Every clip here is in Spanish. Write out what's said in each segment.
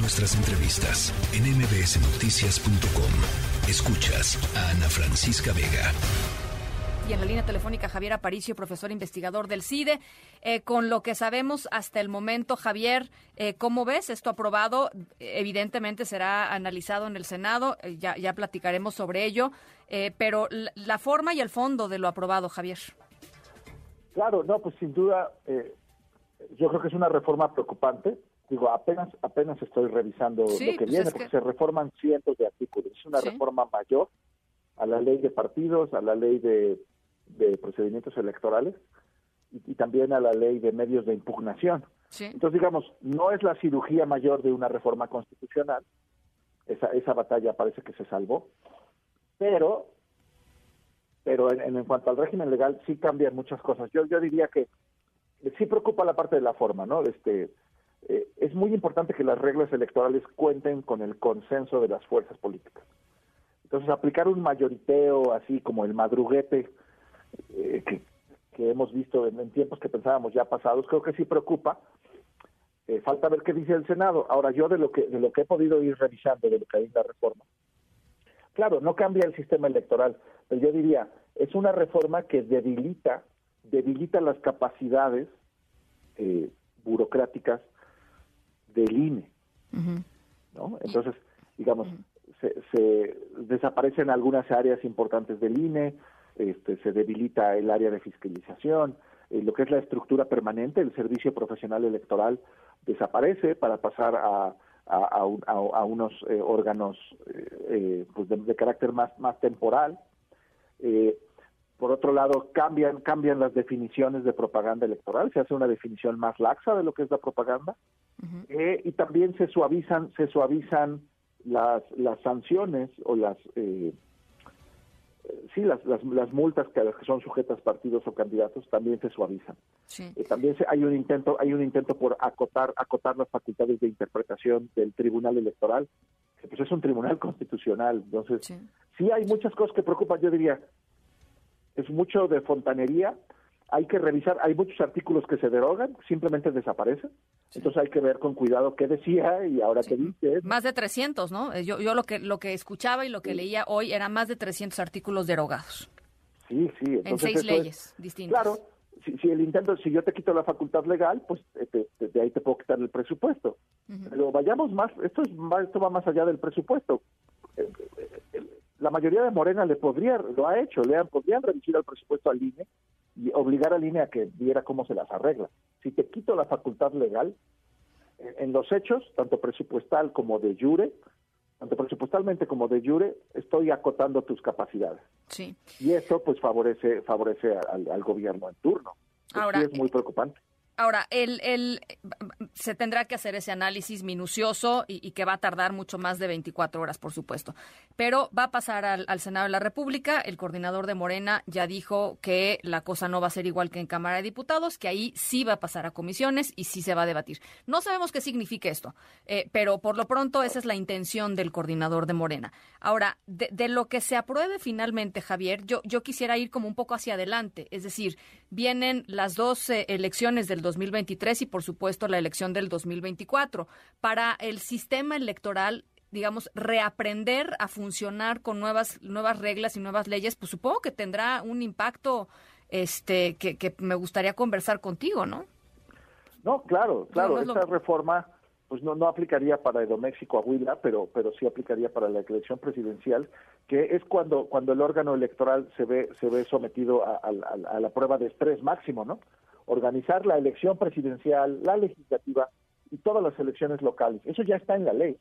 Nuestras entrevistas en mbsnoticias.com. Escuchas a Ana Francisca Vega. Y en la línea telefónica Javier Aparicio, profesor investigador del CIDE. Eh, con lo que sabemos hasta el momento, Javier, eh, ¿cómo ves esto aprobado? Evidentemente será analizado en el Senado, eh, ya, ya platicaremos sobre ello, pero la, la, forma y el fondo de lo aprobado, Javier. Claro, no, pues sin duda, yo creo que es una reforma preocupante digo, apenas apenas estoy revisando lo que pues viene, porque se reforman cientos de artículos. Es una reforma mayor a la ley de partidos, a la ley de, procedimientos electorales y, también a la ley de medios de impugnación. Entonces, digamos, no es la cirugía mayor de una reforma constitucional, esa, esa batalla parece que se salvó, pero pero en, en, cuanto al régimen legal sí cambian muchas cosas. Yo yo diría que sí preocupa la parte de la forma, ¿no? Este, eh, es muy importante que las reglas electorales cuenten con el consenso de las fuerzas políticas. Entonces, aplicar un mayoriteo así como el madruguete eh, que, hemos visto en, tiempos que pensábamos ya pasados, creo que sí preocupa. Eh, falta ver qué dice el Senado. Ahora, yo de lo que de lo que he podido ir revisando de lo que hay en la reforma, claro, no cambia el sistema electoral, pero yo diría, es una reforma que debilita, debilita las capacidades burocráticas del INE. ¿no? Entonces, digamos, se, desaparecen algunas áreas importantes del INE, este, se debilita el área de fiscalización, eh, lo que es la estructura permanente, el servicio profesional electoral desaparece para pasar a, a, unos eh, órganos eh, pues de, carácter más, más temporal. por otro lado, cambian, cambian las definiciones de propaganda electoral, se hace una definición más laxa de lo que es la propaganda. Eh, y también se suavizan se suavizan las las sanciones o las eh, sí las, las, multas que, que son sujetas partidos o candidatos también se suavizan. Eh, también hay un intento hay un intento por acotar acotar las facultades de interpretación del tribunal electoral que pues es un tribunal constitucional entonces sí. sí hay muchas cosas que preocupan. Yo diría es mucho de fontanería hay que revisar, hay muchos artículos que se derogan, simplemente desaparecen. Entonces hay que ver con cuidado qué decía y ahora qué dice. Más de 300, ¿no? Eh, yo, yo lo que lo que escuchaba y lo que leía hoy eran más de 300 artículos derogados. Sí, sí. en seis leyes distintas. Claro, si, el intento, si yo te quito la facultad legal, pues eh, de ahí te puedo quitar el presupuesto. Pero vayamos más, esto, es, esto va más allá del presupuesto. Eh, la mayoría de Morena le podría, lo ha hecho, le han, podrían reducir el presupuesto al INE y obligar al INE a que viera cómo se las arregla. Si te quito la facultad legal, en los hechos, tanto presupuestal como de jure, tanto presupuestalmente como de jure, estoy acotando tus capacidades. Sí. Y eso pues favorece favorece al, gobierno en turno. Ahora, es muy preocupante. Ahora, el, el, se tendrá que hacer ese análisis minucioso y, que va a tardar mucho más de 24 horas, por supuesto. Pero va a pasar al, Senado de la República. El coordinador de Morena ya dijo que la cosa no va a ser igual que en Cámara de Diputados, que ahí sí va a pasar a comisiones y sí se va a debatir. No sabemos qué significa esto, eh, pero por lo pronto esa es la intención del coordinador de Morena. Ahora, de, de lo que se apruebe finalmente, Javier, yo, yo quisiera ir como un poco hacia adelante. Es decir, vienen las dos eh, elecciones del 2023 y por supuesto la elección del 2024. Para el sistema electoral, digamos, reaprender a funcionar con nuevas, nuevas reglas y nuevas leyes, pues supongo que tendrá un impacto este que, que me gustaría conversar contigo, ¿no? No, claro, claro, esta reforma pues no, no aplicaría para Edoméxico Aguila, pero, pero sí aplicaría para la elección presidencial, que es cuando, cuando el órgano electoral se ve, se ve sometido a, a la prueba de estrés máximo, ¿no? Organizar la elección presidencial, la legislativa y todas las elecciones locales. Eso ya está en la ley.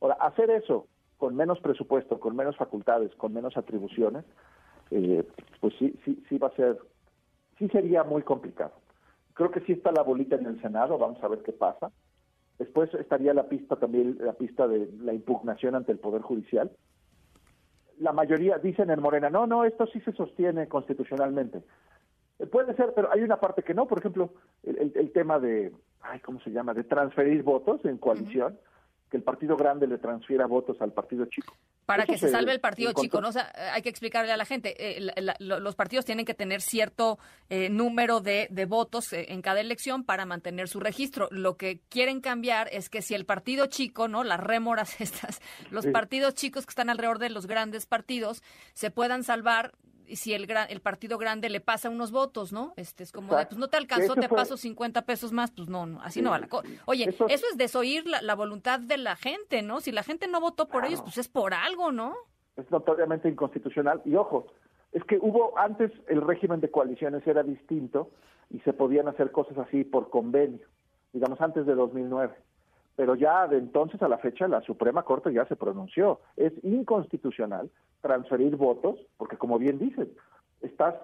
Ahora, hacer eso con menos presupuesto, con menos facultades, con menos atribuciones, eh, pues sí, sí, sí va a ser, sí sería muy complicado. Creo que sí está la bolita en el Senado, vamos a ver qué pasa. Después estaría la pista también, la pista de la impugnación ante el Poder Judicial. La mayoría dicen en Morena, no, no, esto sí se sostiene constitucionalmente. Eh, puede ser, pero hay una parte que no. Por ejemplo, el, tema de, ay, ¿cómo se llama? De transferir votos en coalición, que el partido grande le transfiera votos al partido chico. para que se, salve el partido chico, ¿no? hay que explicarle a la gente, eh, los partidos tienen que tener cierto eh, número de, votos eh, en cada elección para mantener su registro. Lo que quieren cambiar es que si el partido chico, ¿no? Las rémoras estas, los partidos chicos que están alrededor de los grandes partidos, se puedan salvar si el gran, el partido grande le pasa unos votos, ¿no? Este es como, pues no te alcanzó, te paso 50 pesos más, pues no, no así no va la cosa. Oye, eso, es desoír la, voluntad de la gente, ¿no? Si la gente no votó por ellos, pues es por algo, ¿no? Es notoriamente inconstitucional. Y ojo, es que hubo antes el régimen de coaliciones era distinto y se podían hacer cosas así por convenio, digamos antes de 2009 pero ya de entonces a la fecha la Suprema Corte ya se pronunció. Es inconstitucional transferir votos, porque como bien dices, estás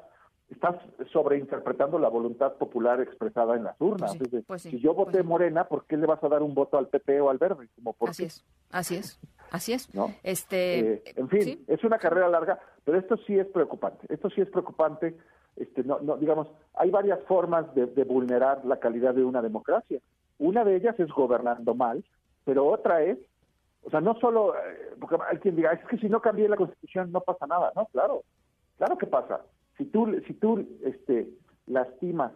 estás sobreinterpretando la voluntad popular expresada en las urnas. Pues si yo voté pues Morena, ¿por qué le vas a dar un voto al PP o al Verde? Como así es, así es, así es. Este, eh, en fin, es una carrera larga, pero esto sí es preocupante. Esto sí es preocupante. Este, no, no, digamos, hay varias formas de vulnerar la calidad de una democracia. Una de ellas es gobernando mal, pero otra es, o sea, no solo, eh, porque hay quien diga, es que si no cambié la constitución no pasa nada, ¿no? Claro, claro que pasa. Si tú, si tú este, lastimas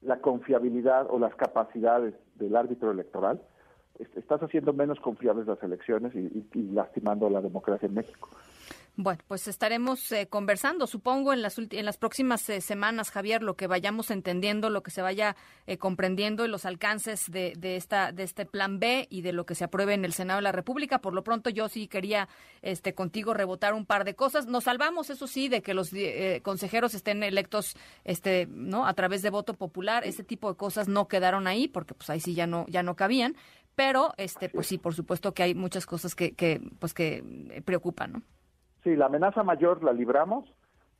la confiabilidad o las capacidades del árbitro electoral, estás haciendo menos confiables las elecciones y, y lastimando la democracia en México. Bueno, pues estaremos eh, conversando, supongo, en las, en las próximas eh, semanas, Javier, lo que vayamos entendiendo, lo que se vaya eh, comprendiendo y los alcances de, de, esta, de este plan B y de lo que se apruebe en el Senado de la República. Por lo pronto, yo sí quería este, contigo rebotar un par de cosas. Nos salvamos, eso sí, de que los consejeros estén electos este, ¿no? a través de voto popular. Ese tipo de cosas no quedaron ahí, porque pues ahí sí ya no, ya no cabían. Pero, este, pues sí, por supuesto que hay muchas cosas que, que, pues que preocupan, ¿no? Sí, la amenaza mayor la libramos,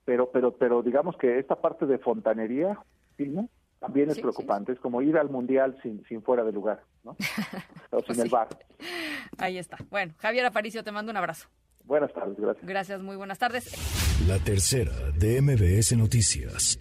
pero, pero, pero digamos que esta parte de fontanería, También es preocupante, es como ir al mundial sin, sin fuera de lugar, ¿no? o sin pues el bar. Ahí está. Bueno, Javier Aparicio, te mando un abrazo. Buenas tardes, gracias. Gracias, muy buenas tardes. La tercera de MBS Noticias.